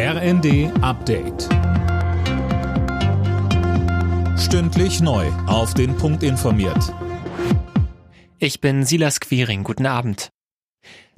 RND Update. Stündlich neu. Auf den Punkt informiert. Ich bin Silas Quiring. Guten Abend.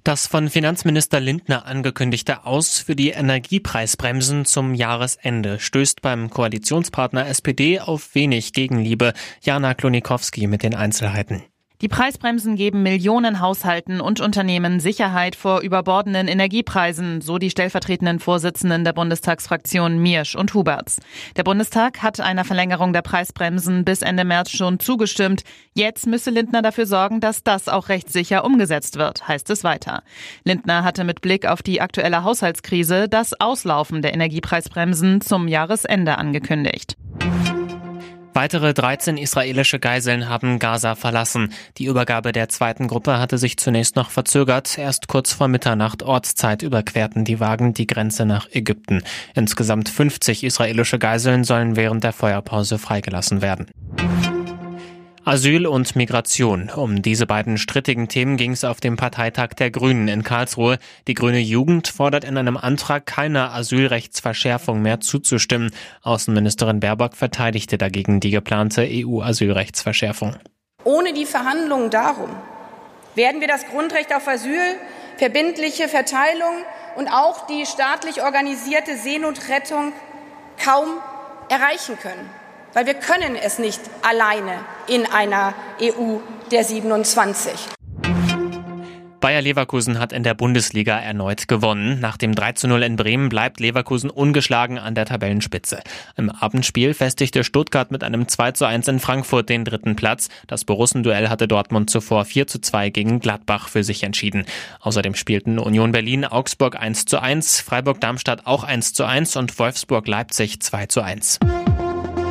Das von Finanzminister Lindner angekündigte Aus für die Energiepreisbremsen zum Jahresende stößt beim Koalitionspartner SPD auf wenig Gegenliebe. Jana Klonikowski mit den Einzelheiten. Die Preisbremsen geben Millionen Haushalten und Unternehmen Sicherheit vor überbordenden Energiepreisen, so die stellvertretenden Vorsitzenden der Bundestagsfraktionen Miersch und Huberts. Der Bundestag hat einer Verlängerung der Preisbremsen bis Ende März schon zugestimmt. Jetzt müsse Lindner dafür sorgen, dass das auch rechtssicher umgesetzt wird, heißt es weiter. Lindner hatte mit Blick auf die aktuelle Haushaltskrise das Auslaufen der Energiepreisbremsen zum Jahresende angekündigt. Weitere 13 israelische Geiseln haben Gaza verlassen. Die Übergabe der zweiten Gruppe hatte sich zunächst noch verzögert. Erst kurz vor Mitternacht Ortszeit überquerten die Wagen die Grenze nach Ägypten. Insgesamt 50 israelische Geiseln sollen während der Feuerpause freigelassen werden. Asyl und Migration. Um diese beiden strittigen Themen ging es auf dem Parteitag der Grünen in Karlsruhe. Die grüne Jugend fordert in einem Antrag keiner Asylrechtsverschärfung mehr zuzustimmen. Außenministerin Baerbock verteidigte dagegen die geplante EU-Asylrechtsverschärfung. Ohne die Verhandlungen darum werden wir das Grundrecht auf Asyl, verbindliche Verteilung und auch die staatlich organisierte Seenotrettung kaum erreichen können weil wir können es nicht alleine in einer EU der 27. Bayer Leverkusen hat in der Bundesliga erneut gewonnen. Nach dem 3 zu 0 in Bremen bleibt Leverkusen ungeschlagen an der Tabellenspitze. Im Abendspiel festigte Stuttgart mit einem 2 zu 1 in Frankfurt den dritten Platz. Das Borussenduell hatte Dortmund zuvor 4 zu 2 gegen Gladbach für sich entschieden. Außerdem spielten Union Berlin Augsburg 1 zu 1, Freiburg Darmstadt auch 1 zu 1 und Wolfsburg Leipzig 2 zu 1.